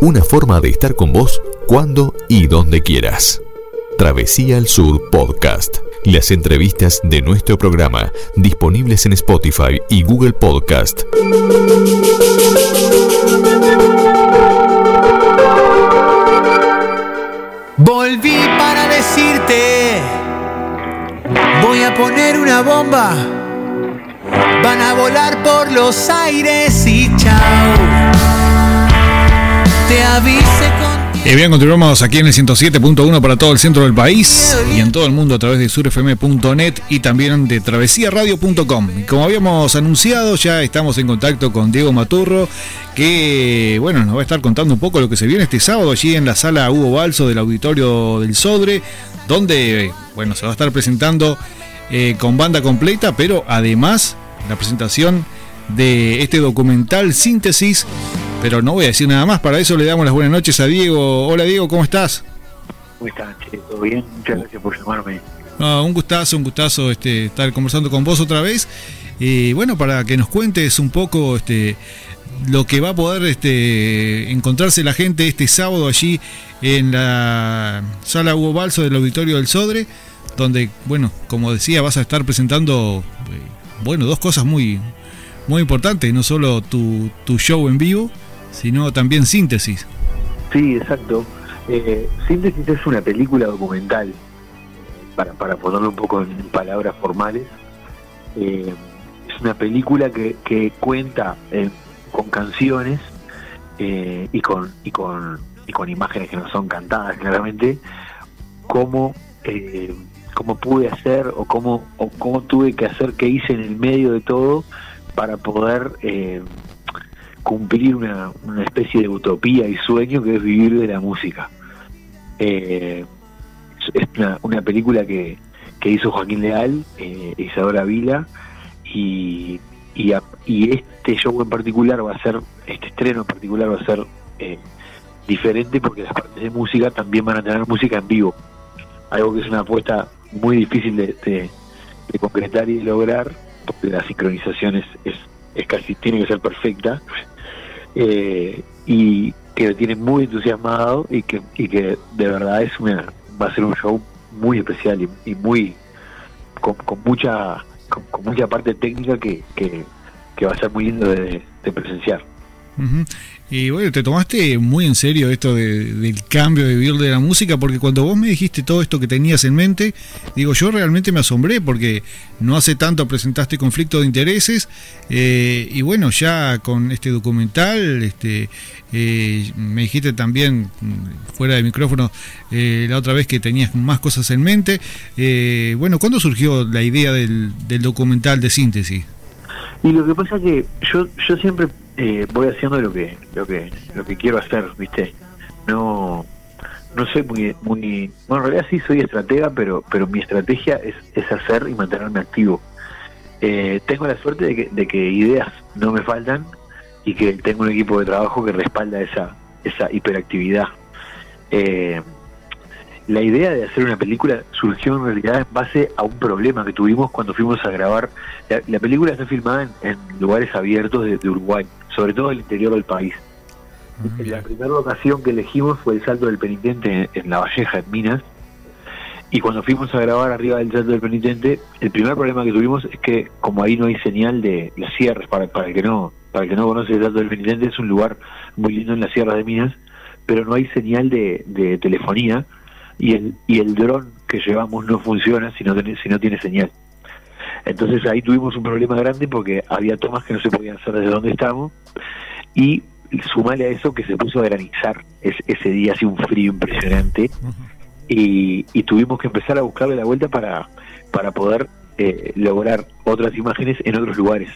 Una forma de estar con vos cuando y donde quieras. Travesía al Sur Podcast. Las entrevistas de nuestro programa disponibles en Spotify y Google Podcast. Volví para decirte, voy a poner una bomba, van a volar por los aires y chao. Te avise con y bien, continuamos aquí en el 107.1 para todo el centro del país y en todo el mundo a través de surfm.net y también de travesíaradio.com. Y como habíamos anunciado, ya estamos en contacto con Diego Maturro, que bueno, nos va a estar contando un poco lo que se viene este sábado allí en la sala Hugo Balso del Auditorio del Sodre, donde bueno, se va a estar presentando eh, con banda completa, pero además la presentación de este documental Síntesis pero no voy a decir nada más, para eso le damos las buenas noches a Diego. Hola Diego, ¿cómo estás? ¿Cómo estás, ¿Todo bien? Muchas gracias por llamarme. un gustazo, un gustazo este, estar conversando con vos otra vez. Y bueno, para que nos cuentes un poco este, lo que va a poder este, encontrarse la gente este sábado allí en la sala Hugo Balso del Auditorio del Sodre, donde, bueno, como decía, vas a estar presentando, eh, bueno, dos cosas muy, muy importantes, no solo tu, tu show en vivo, sino también Síntesis. Sí, exacto. Eh, Síntesis es una película documental, para, para ponerlo un poco en palabras formales. Eh, es una película que, que cuenta eh, con canciones y, con, y, con, y con imágenes que no son cantadas claramente, cómo, cómo pude hacer o cómo, o cómo tuve que hacer, qué hice en el medio de todo para poder cumplir una, una especie de utopía y sueño que es vivir de la música. Eh, es una, película que, que, hizo Joaquín Leal, eh, Isadora Vila, y, y, este show en particular va a ser, este estreno en particular va a ser eh, diferente porque las partes de música también van a tener música en vivo. Algo que es una apuesta muy difícil de, concretar y de lograr, porque la sincronización es, es, casi, tiene que ser perfecta eh, y que lo tiene muy entusiasmado y que, y que de verdad es una, va a ser un show muy especial y, muy con, mucha con, mucha parte técnica que, que, va a ser muy lindo de, presenciar. Y bueno, te tomaste muy en serio esto del cambio de vivir de la música, porque cuando vos me dijiste todo esto que tenías en mente, digo, yo realmente me asombré, porque no hace tanto presentaste conflicto de intereses, eh, y bueno, ya con este documental, este, eh, me dijiste también, fuera de micrófono, eh, la otra vez que tenías más cosas en mente. bueno, ¿cuándo surgió la idea del, del documental de síntesis? Y lo que pasa es que yo, yo siempre eh, voy haciendo lo que lo que lo que quiero hacer viste no no soy muy muy bueno en realidad sí soy estratega pero pero mi estrategia es, es hacer y mantenerme activo. Eh, tengo la suerte de que, de que ideas no me faltan y que tengo un equipo de trabajo que respalda esa esa hiperactividad. Eh, la idea de hacer una película surgió en realidad en base a un problema que tuvimos cuando fuimos a grabar. La, película está filmada en, lugares abiertos de, Uruguay, sobre todo el interior del país. Ah, la primera ocasión que elegimos fue el Salto del Penitente en, La Valleja, en Minas. Y cuando fuimos a grabar arriba del Salto del Penitente, el primer problema que tuvimos es que como ahí no hay señal de las sierras, para, para el que no para el que no conoce el Salto del Penitente, es un lugar muy lindo en las sierras de Minas, pero no hay señal de, de telefonía y el, y el dron que llevamos no funciona si no, tiene, si no tiene señal. Entonces ahí tuvimos un problema grande porque había tomas que no se podían hacer desde donde estábamos y sumale a eso que se puso a granizar ese día, así un frío impresionante y, y, tuvimos que empezar a buscarle la vuelta para, para poder eh, lograr otras imágenes en otros lugares.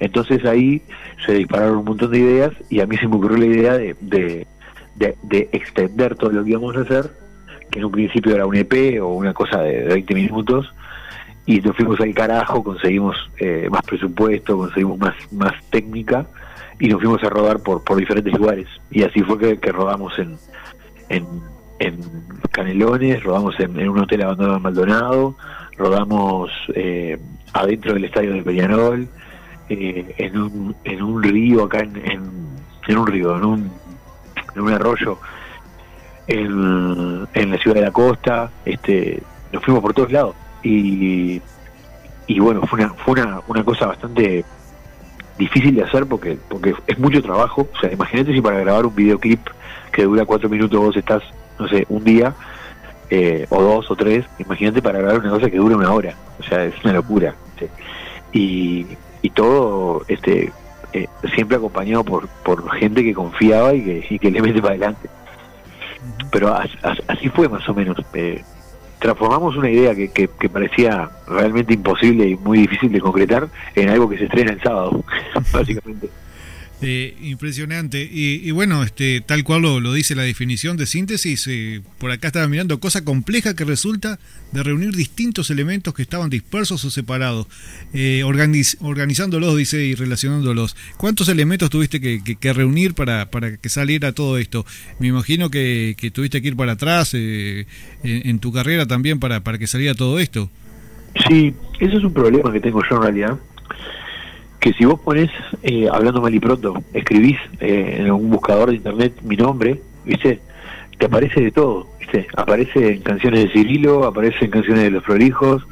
Entonces ahí se dispararon un montón de ideas y a mí se me ocurrió la idea de, de, de extender todo lo que íbamos a hacer que en un principio era un EP o una cosa de 20 minutos, y nos fuimos al carajo, conseguimos eh, más presupuesto, conseguimos más, más técnica, y nos fuimos a rodar por, por diferentes lugares. Y así fue que, que rodamos en, en, en, Canelones, rodamos en, un hotel abandonado en Maldonado, rodamos eh, adentro del estadio de Peñarol, eh, en, un, en un río acá en, en un río, en un, en un arroyo, en, en la ciudad de la costa, este, nos fuimos por todos lados y, y bueno, fue una, fue una, una cosa bastante difícil de hacer porque porque es mucho trabajo. O sea, imagínate si para grabar un videoclip que dura cuatro minutos vos estás, no sé, un día eh, o dos o tres, imagínate para grabar una cosa que dura una hora. O sea, es una locura. Y, y todo este eh, siempre acompañado por, por gente que confiaba y que, y que le mete para adelante. Pero así fue más o menos. Eh, transformamos una idea que, que, parecía realmente imposible y muy difícil de concretar en algo que se estrena el sábado, básicamente. Eh, impresionante. Y, bueno, este, tal cual lo, dice la definición de síntesis, eh, por acá estaba mirando cosa compleja que resulta de reunir distintos elementos que estaban dispersos o separados, eh, organizándolos, dice, y relacionándolos. ¿Cuántos elementos tuviste que, reunir para, para, que saliera todo esto? Me imagino que, tuviste que ir para atrás en, en, tu carrera también para, para que saliera todo esto. Sí, eso es un problema que tengo yo en realidad que si vos pones, eh, hablando mal y pronto, escribís eh, en un buscador de internet mi nombre, ¿viste? Te aparece de todo, ¿viste? Aparece en canciones de Cirilo, aparece en canciones de Los Prolijos,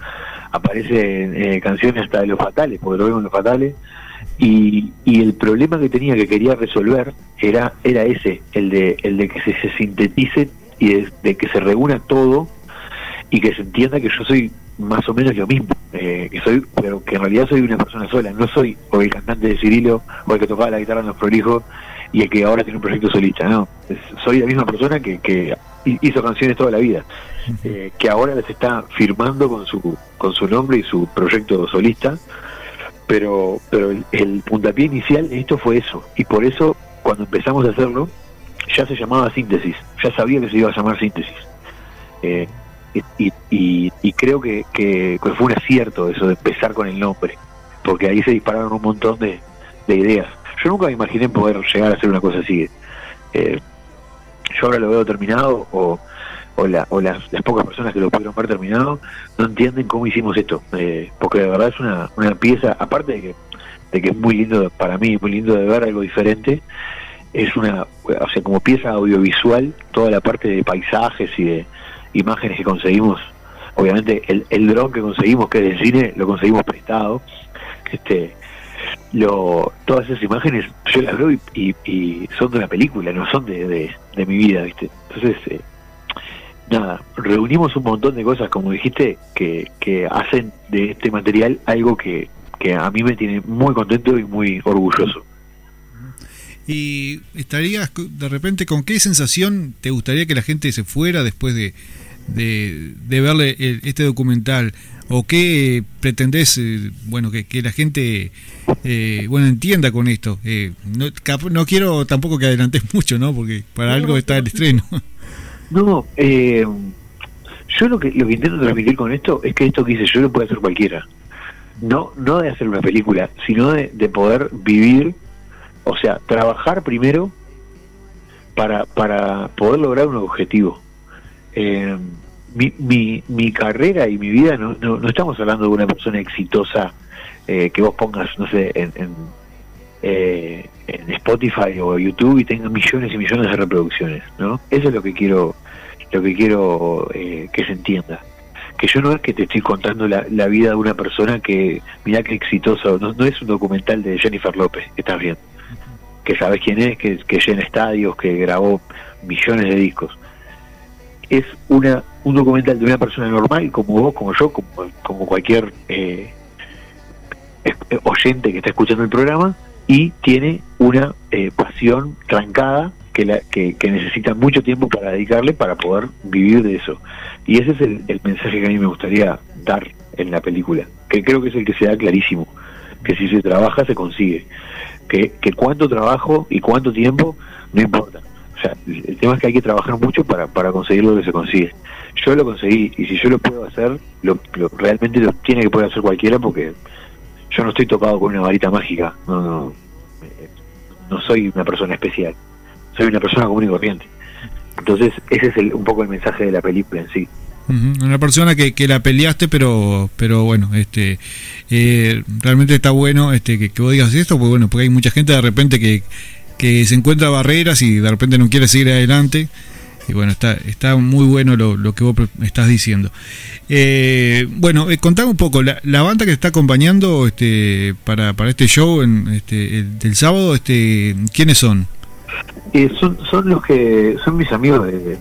aparece en eh, canciones hasta de Los Fatales, porque lo veo en Los Fatales, y, y el problema que tenía, que quería resolver, era era ese, el de, el de que se, se sintetice y de que se reúna todo y que se entienda que yo soy más o menos lo mismo, eh, que soy, pero que en realidad soy una persona sola, no soy o el cantante de Cirilo, o el que tocaba la guitarra en los prolijos, y el que ahora tiene un proyecto solista, no, soy la misma persona que, que hizo canciones toda la vida, eh, que ahora les está firmando con su, con su nombre y su proyecto solista, pero, pero el, el puntapié inicial de esto fue eso, y por eso cuando empezamos a hacerlo, ya se llamaba síntesis, ya sabía que se iba a llamar síntesis. Eh, y, y, creo que, que, fue un acierto eso de empezar con el nombre, porque ahí se dispararon un montón de, ideas. Yo nunca me imaginé poder llegar a hacer una cosa así. Eh, yo ahora lo veo terminado o, o, la, o las, pocas personas que lo pudieron ver terminado no entienden cómo hicimos esto, eh, porque de verdad es una, una pieza, aparte de que, de que es muy lindo para mí, muy lindo de ver algo diferente, es una, o sea, como pieza audiovisual, toda la parte de paisajes y de, imágenes que conseguimos, obviamente el, el dron que conseguimos, que es del cine, lo conseguimos prestado. Este, lo, todas esas imágenes yo las veo y, y, son de una película, no son de, de, mi vida, ¿viste? Entonces, eh, nada, reunimos un montón de cosas, como dijiste, que, que hacen de este material algo que, que a mí me tiene muy contento y muy orgulloso. ¿Y estarías de repente con qué sensación te gustaría que la gente se fuera después de, de, verle este documental? ¿O qué pretendés, eh, bueno, que, que, la gente, eh, bueno, entienda con esto? Eh, no, no, quiero tampoco que adelantes mucho, ¿no? Porque para algo está el estreno. No, yo lo que, lo que intento transmitir con esto es que esto que hice yo lo puede hacer cualquiera. No, no de hacer una película, sino de, de poder vivir, o sea, trabajar primero para, para poder lograr un objetivo eh, mi, mi, mi, carrera y mi vida, no, no, estamos hablando de una persona exitosa eh, que vos pongas, no sé, en, en, eh, en, Spotify o YouTube y tenga millones y millones de reproducciones, ¿no? Eso es lo que quiero, lo que quiero eh, que se entienda. Que yo no es que te estoy contando la, la vida de una persona que, mira qué exitoso, no, no es un documental de Jennifer López, que estás viendo, que sabes quién es, que, que llena estadios, que grabó millones de discos es una un documental de una persona normal como vos, como yo, como, como cualquier eh, eh, oyente que está escuchando el programa y tiene una eh, pasión trancada que, la, que, necesita mucho tiempo para dedicarle para poder vivir de eso. Y ese es el, el, mensaje que a mí me gustaría dar en la película, que creo que es el que se da clarísimo, que si se trabaja se consigue, que, que cuánto trabajo y cuánto tiempo no importa, el tema es que hay que trabajar mucho para, para conseguir lo que se consigue. Yo lo conseguí y si yo lo puedo hacer, lo, realmente lo tiene que poder hacer cualquiera porque yo no estoy tocado con una varita mágica. No, no, no soy una persona especial. Soy una persona común y corriente. Entonces, ese es un poco el mensaje de la película en sí. Una persona que, que la peleaste, pero pero bueno, este eh, realmente está bueno este que, que vos digas esto, porque bueno, porque hay mucha gente de repente que que se encuentra barreras y de repente no quiere seguir adelante. Y bueno, está, está muy bueno lo, lo que vos estás diciendo. Eh, bueno, eh, contame un poco, la, banda que está acompañando este, para, para este show en, este, el, del sábado, este, ¿quiénes son? Eh, son? Son los que son mis amigos. De,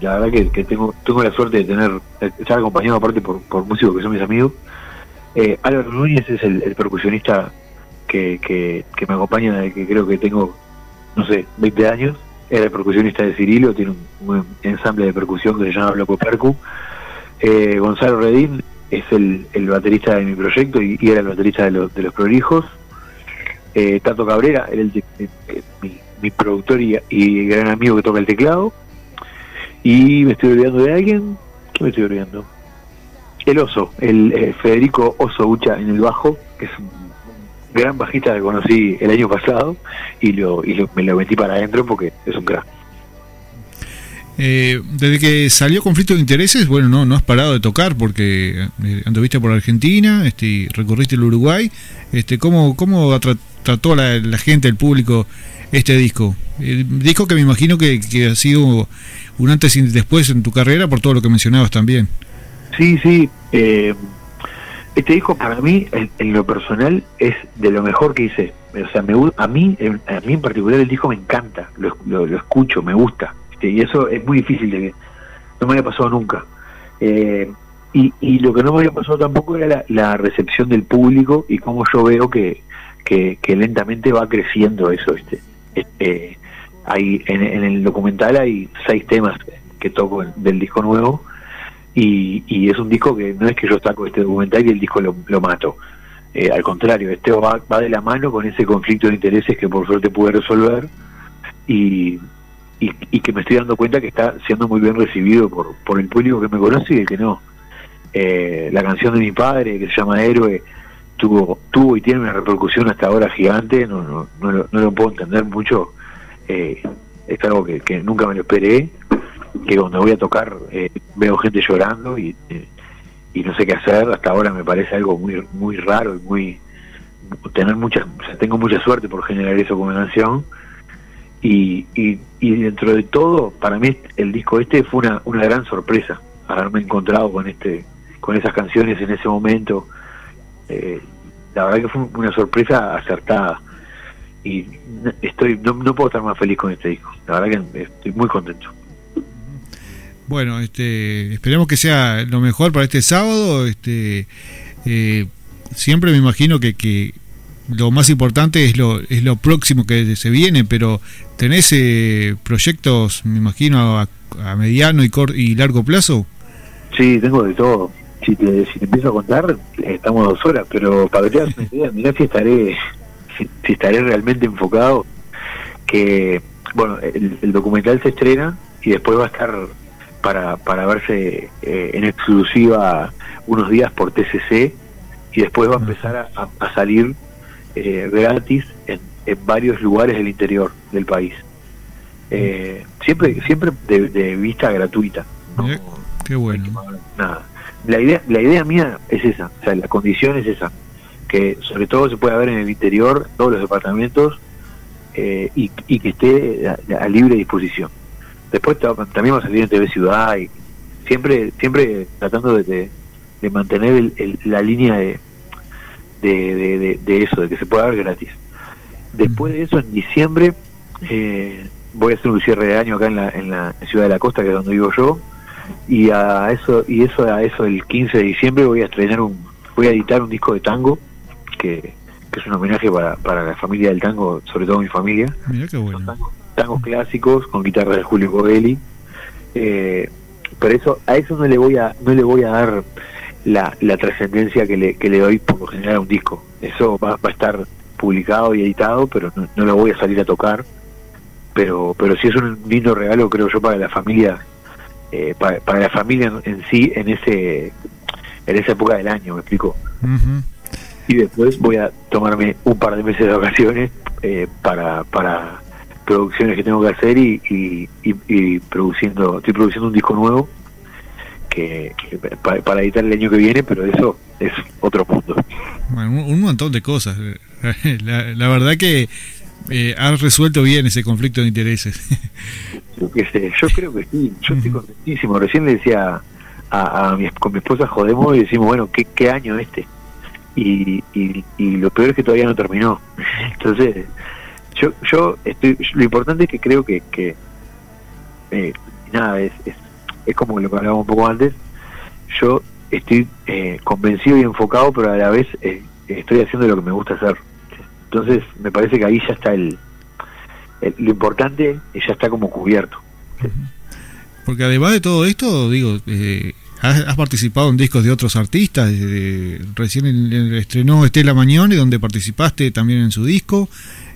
la verdad que, que, tengo tengo la suerte de tener estar acompañado aparte por, por músicos que son mis amigos. Eh, Álvaro Núñez es el, percusionista que, que, que, me acompaña que creo que tengo, no sé, 20 años. Era el percusionista de Cirilo, tiene un, ensamble de percusión que se llama Bloco Percu. Eh, Gonzalo Redín es el, el, baterista de mi proyecto y, era el baterista de, los de los prolijos. Eh, Tato Cabrera era el, el mi, mi, productor y, y, gran amigo que toca el teclado. Y me estoy olvidando de alguien. ¿Qué me estoy olvidando? El oso, el eh, Federico Oso Ucha en el bajo, que es un gran bajista que conocí el año pasado y, lo, y lo, me lo metí para adentro porque es un crack. Eh, desde que salió conflicto de intereses, bueno, no, no has parado de tocar porque eh, anduviste por Argentina, este, recorriste el Uruguay. Este, ¿Cómo, cómo tra trató la, la, gente, el público, este disco? El disco que me imagino que, que, ha sido un antes y después en tu carrera por todo lo que mencionabas también. Sí, sí. Eh, este disco para mí, en, lo personal, es de lo mejor que hice. O sea, me, a, mí, a mí en particular el disco me encanta, lo, lo, lo escucho, me gusta y eso es muy difícil de que no me había pasado nunca. Eh, y, y, lo que no me había pasado tampoco era la, la recepción del público y cómo yo veo que, que, que lentamente va creciendo eso. este, este hay en, en, el documental hay seis temas que toco del disco nuevo y, y, es un disco que no es que yo saco este documental y el disco lo, lo mato. Eh, al contrario, este va, de la mano con ese conflicto de intereses que por suerte pude resolver y, y, que me estoy dando cuenta que está siendo muy bien recibido por, por el público que me conoce y el que no. Eh, la canción de mi padre, que se llama Héroe, tuvo, tuvo y tiene una repercusión hasta ahora gigante, no, no, no, lo, no lo puedo entender mucho, eh, es algo que, nunca me lo esperé, que cuando voy a tocar eh, veo gente llorando y, eh, y no sé qué hacer, hasta ahora me parece algo muy muy raro y muy tener mucha, o sea, tengo mucha suerte por generar eso como canción y, y, dentro de todo, para mí el disco este fue una, una gran sorpresa, haberme encontrado con este con esas canciones en ese momento. Eh, la verdad que fue una sorpresa acertada y estoy no, no puedo estar más feliz con este disco. La verdad que estoy muy contento. Bueno, este, esperemos que sea lo mejor para este sábado. Este, eh, siempre me imagino que, que lo más importante es lo, es lo próximo que se viene, pero ¿tenés eh, proyectos, me imagino, a, a mediano y, cor y largo plazo? Sí, tengo de todo. Si te, si te empiezo a contar, estamos dos horas, pero para que mirá si estaré, si, si, estaré realmente enfocado, que, bueno, el, el, documental se estrena y después va a estar para, para verse eh, en exclusiva unos días por TCC y después va a empezar a, a salir eh, gratis en, en, varios lugares del interior del país. Eh, siempre siempre de, de vista gratuita. ¿no? Qué bueno. Nada. La idea, la idea mía es esa, o sea, la condición es esa, que sobre todo se pueda ver en el interior, todos los departamentos, eh, y, y, que esté a, a, libre disposición. Después también va a salir en TV Ciudad y siempre siempre tratando de, de, de mantener el, el, la línea de, de, de, eso, de que se pueda ver gratis. Después de eso, en diciembre, eh, voy a hacer un cierre de año acá en la, en la ciudad de la costa, que es donde vivo yo, y a eso, y eso a eso el 15 de diciembre voy a estrenar un, voy a editar un disco de tango, que, que es un homenaje para, para la familia del tango, sobre todo mi familia. Mira qué bueno. Tangos, tangos, clásicos con guitarra de Julio Covelli. Eh, pero eso, a eso no le voy a, no le voy a dar la, la trascendencia que le, que le doy por lo general a un disco. Eso va, va a estar publicado y editado, pero no, no, lo voy a salir a tocar. Pero, pero sí es un lindo regalo, creo yo, para la familia, eh, para, para, la familia en, en, sí, en ese, en esa época del año, me explico. Uh -huh. Y después voy a tomarme un par de meses de vacaciones eh, para, para producciones que tengo que hacer y, y, y, y produciendo, estoy produciendo un disco nuevo que, que para, para, editar el año que viene, pero eso es otro punto. Bueno, un, un montón de cosas. La, la, verdad que eh, has resuelto bien ese conflicto de intereses. Yo, qué sé, yo creo que sí, yo estoy contentísimo. Recién le decía a, a mi, con mi esposa, jodemos y decimos, bueno, ¿qué, qué año este? Y, y, y lo peor es que todavía no terminó. Entonces, yo, yo estoy, lo importante es que creo que, que eh, nada, es, es, como lo que hablábamos un poco antes, yo estoy eh, convencido y enfocado, pero a la vez eh, estoy haciendo lo que me gusta hacer. Entonces, me parece que ahí ya está el, lo importante, ya está como cubierto. Porque además de todo esto, digo, eh, has, participado en discos de otros artistas. Eh, recién estrenó Estela Mañone, donde participaste también en su disco.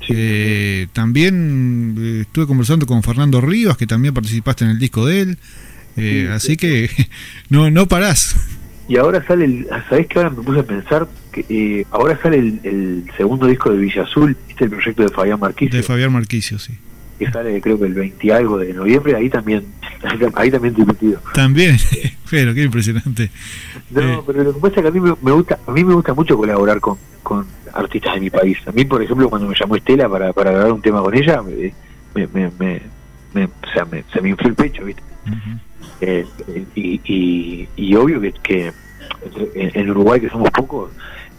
Sí. Eh, también eh, estuve conversando con Fernando Rivas, que también participaste en el disco de él. Sí, así sí. que no, no parás. Y ahora sale, el, ¿sabés que ahora me puse a pensar? que eh, Ahora sale el, el, segundo disco de Villa Azul, este el proyecto de Fabián Marquicio. De Fabián Marquicio, sí. Que sale creo que el 20 algo de noviembre, ahí también, ahí también estoy metido. También, pero qué impresionante. No, eh. pero lo que pasa es que a mí me, gusta, a mí me gusta mucho colaborar con, con artistas de mi país. A mí, por ejemplo, cuando me llamó Estela para, para grabar un tema con ella, me, me, me, me o sea, se me infló el pecho, ¿viste? Uh -huh. eh, y, y, y, obvio que, que en, en, Uruguay, que somos pocos,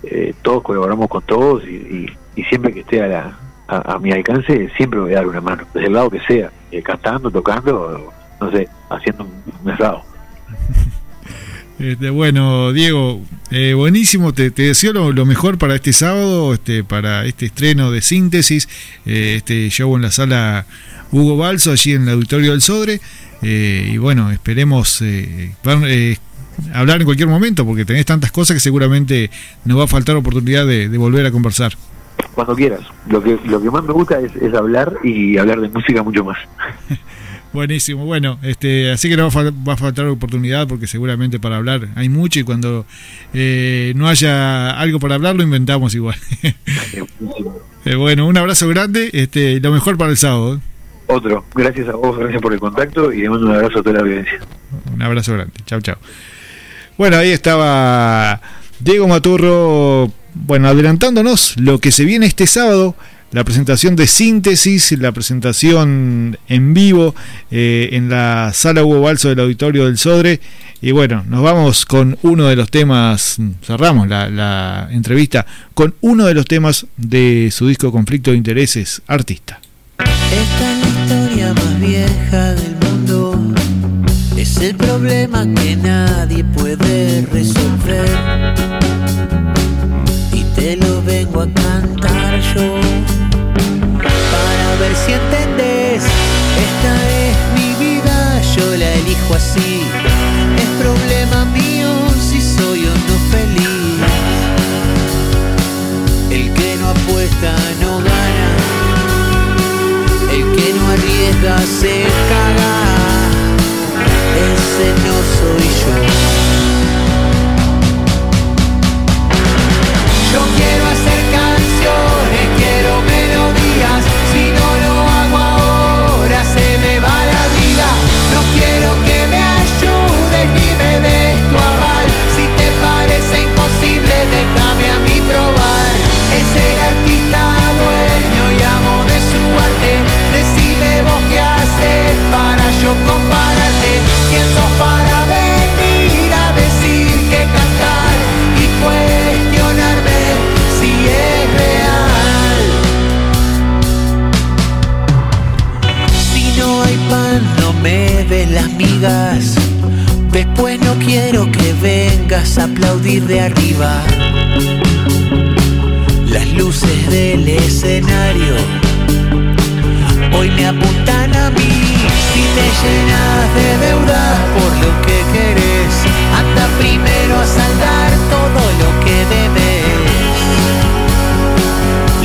eh, todos colaboramos con todos y, y, y siempre que esté a, la, a, a, mi alcance, siempre voy a dar una mano, desde el lado que sea, eh, cantando, tocando, no sé, haciendo un, un. Este, bueno, Diego, eh, buenísimo, te, deseo lo, mejor para este sábado, este, para este estreno de síntesis, eh, este show en la sala Hugo Balso, allí en el auditorio del Sodre, eh, y bueno, esperemos eh, eh, hablar en cualquier momento, porque tenés tantas cosas que seguramente nos va a faltar oportunidad de volver a conversar. Cuando quieras, lo que, lo que más me gusta es, es hablar y hablar de música mucho más. Buenísimo, bueno, este, así que no va a faltar oportunidad porque seguramente para hablar hay mucho y cuando eh, no haya algo para hablar lo inventamos igual. eh, bueno, un abrazo grande, este, lo mejor para el sábado. ¿eh? Otro, gracias a vos, gracias por el contacto y le mando un abrazo a toda la audiencia. Un abrazo grande, chao, chao. Bueno, ahí estaba Diego Maturro, bueno, adelantándonos lo que se viene este sábado la presentación de síntesis, la presentación en vivo eh, en la sala Hugo Balso del Auditorio del Sodre. Y bueno, nos vamos con uno de los temas, cerramos la, la entrevista con uno de los temas de su disco Conflicto de Intereses, Artista. Esta es la historia más vieja del mundo. Es el problema que nadie puede resolver. Te lo vengo a cantar yo ver si entendés. Esta es mi vida, yo la elijo así. Es problema mío si soy o no feliz. El que no apuesta no gana. El que no arriesga se caga. Ese no soy. Yo las migas. Después no quiero que vengas a aplaudir de arriba. Las luces del escenario hoy me apuntan a mí. Si te llenas de deudas por lo que querés, anda primero a saldar todo lo que debes.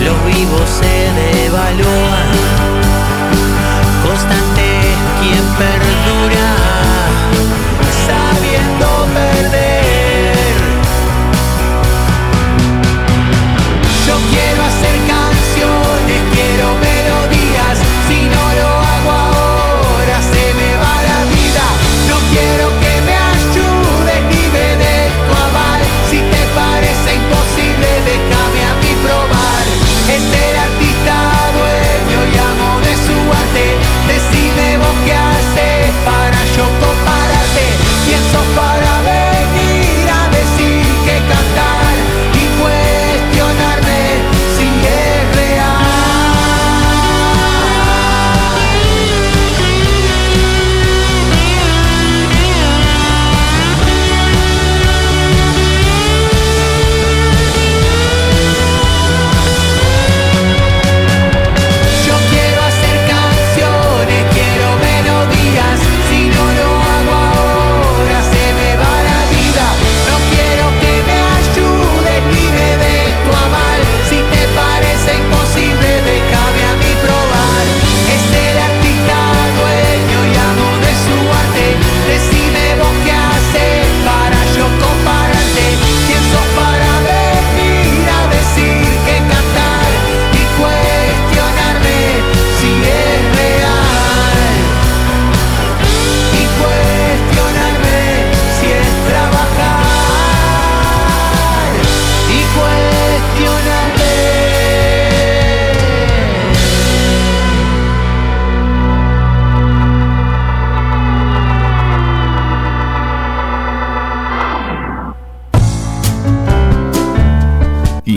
Los vivos se devalúan, constante es quien perdura, sabiendo perder.